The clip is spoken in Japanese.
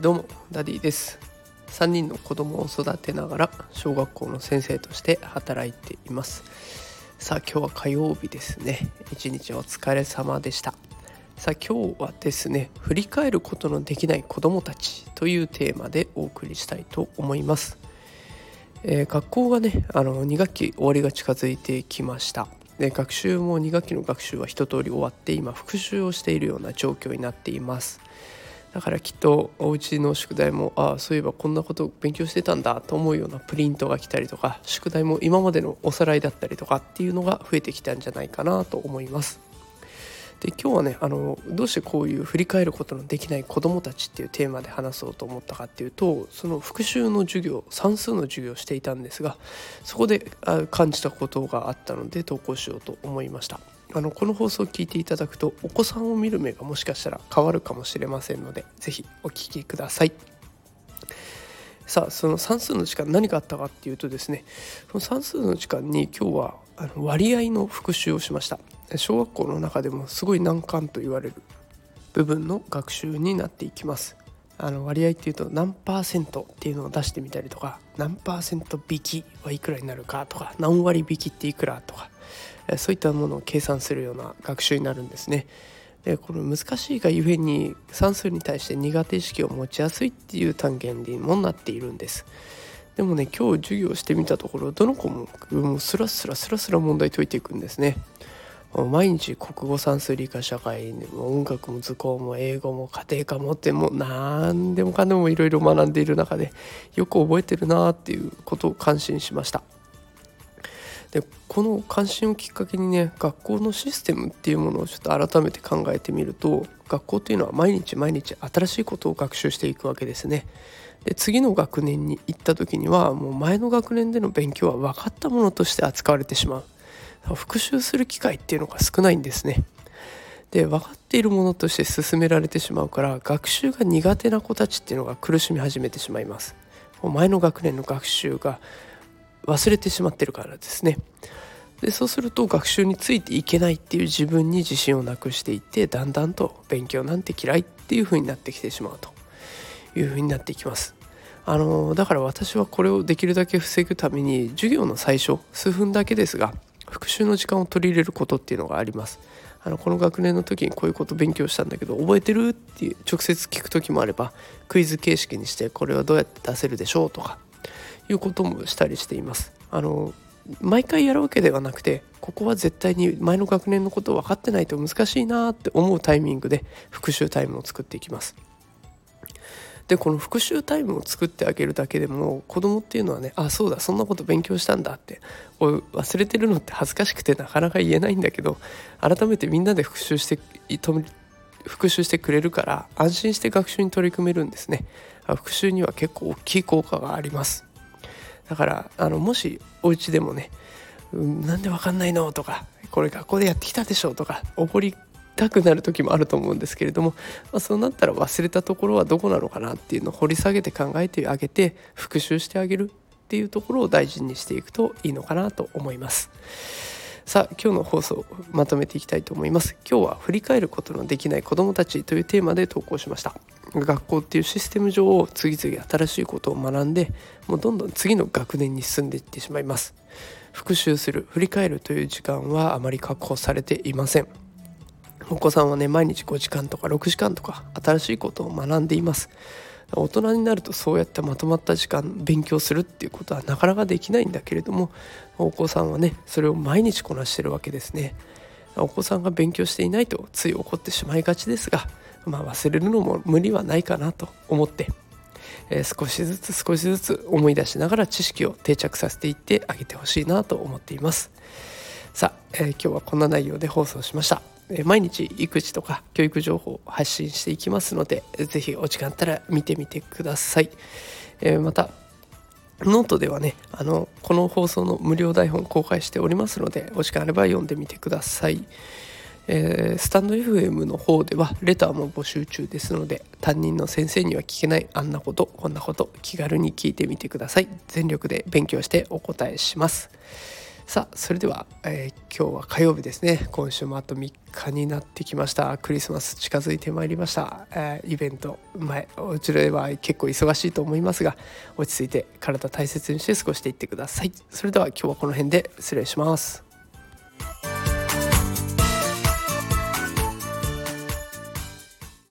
どうもダディです。3人の子供を育てながら小学校の先生として働いています。さあ今日は火曜日ですね。一日お疲れ様でした。さあ今日はですね振り返ることのできない子供たちというテーマでお送りしたいと思います、えー、学校がねあの2学期終わりが近づいてきました。で学習も2学期の学習は一通り終わって今復習をしているような状況になっていますだからきっとお家の宿題もああそういえばこんなこと勉強してたんだと思うようなプリントが来たりとか宿題も今までのおさらいだったりとかっていうのが増えてきたんじゃないかなと思います。で今日はねあのどうしてこういう振り返ることのできない子どもたちっていうテーマで話そうと思ったかっていうとその復習の授業算数の授業をしていたんですがそこで感じたことがあったので投稿しようと思いました。あのこの放送を聞いていただくとお子さんを見る目がもしかしたら変わるかもしれませんので是非お聞きください。さあその算数の時間何があったかっていうとですねその算数の時間に今日はあの割合の復習をしました小学校の中でもすごい難関と言われる部分の学習になっていきますあの割合っていうと何パーセントっていうのを出してみたりとか何パーセント引きはいくらになるかとか何割引きっていくらとかそういったものを計算するような学習になるんですね。でこの難しいがゆえに算数に対して苦手意識を持ちやすいっていう単元にもなっているんです。でもね今日授業してみたところどの子ももうスラスラスラスラ問題解いていくんですね。毎日国語算数理科社会も音楽も図工も英語も家庭科もってもう何でもかんでもいろいろ学んでいる中でよく覚えてるなっていうことを感心しました。でこの関心をきっかけにね学校のシステムっていうものをちょっと改めて考えてみると学校っていうのは毎日毎日新しいことを学習していくわけですね。で次の学年に行った時にはもう前の学年での勉強は分かったものとして扱われてしまう復習する機会っていうのが少ないんですね。で分かっているものとして進められてしまうから学習が苦手な子たちっていうのが苦しみ始めてしまいます。前の学年の学習が忘れてしまってるからですね。でそうすると学習についていけないっていう自分に自信をなくしていってだんだんと勉強なんて嫌いっていう風になってきてしまうと。いう風になっていきます。あのだから私はこれをできるだけ防ぐために授業の最初数分だけですが復習の時間を取り入れることっていうのがあります。あのこの学年の時にこういうこと勉強したんだけど覚えてるっていう直接聞く時もあればクイズ形式にしてこれはどうやって出せるでしょうとか。いうこともしたりしています。あの毎回やるわけではなくてここは絶対に前の学年のことを分かってないと難しいなって思うタイミングで復習タイムを作っていきます。でこの復習タイムを作ってあげるだけでも子供っていうのはねあそうだそんなこと勉強したんだって忘れてるのって恥ずかしくてなかなか言えないんだけど改めてみんなで復習して復習してくれるから安心して学習に取り組めるんですね復習には結構大きい効果がありますだからあのもしお家でもね「なんでわかんないの?」とか「これ学校でやってきたでしょ」とか怒りたくなる時もあると思うんですけれども、まあ、そうなったら忘れたところはどこなのかなっていうのを掘り下げて考えてあげて復習してあげるっていうところを大事にしていくといいのかなと思います。さあ今日の放送まとめていきたいと思います。今日は振り返ることのできない子どもたちというテーマで投稿しました。学校っていうシステム上を次々新しいことを学んでもうどんどん次の学年に進んでいってしまいます。復習する振り返るという時間はあまり確保されていません。お子さんはね毎日5時間とか6時間とか新しいことを学んでいます。大人になるとそうやってまとまった時間勉強するっていうことはなかなかできないんだけれどもお子さんはねそれを毎日こなしてるわけですね。お子さんが勉強していないとつい怒ってしまいがちですが、まあ、忘れるのも無理はないかなと思って、えー、少しずつ少しずつ思い出しながら知識を定着させていってあげてほしいなと思っています。さあ、えー、今日はこんな内容で放送しました。毎日育児とか教育情報を発信していきますので是非お時間あったら見てみてください、えー、またノートではねあのこの放送の無料台本公開しておりますのでお時間あれば読んでみてください、えー、 stand.fm の方ではレターも募集中ですので担任の先生には聞けないあんなことこんなこと気軽に聞いてみてください。全力で勉強してお答えします。さあそれでは、えー、今日は火曜日ですね。今週もあと3日になってきました。クリスマス近づいてまいりました、えー、イベント前うちでは結構忙しいと思いますが落ち着いて体大切にして過ごしていってください。それでは今日はこの辺で失礼します。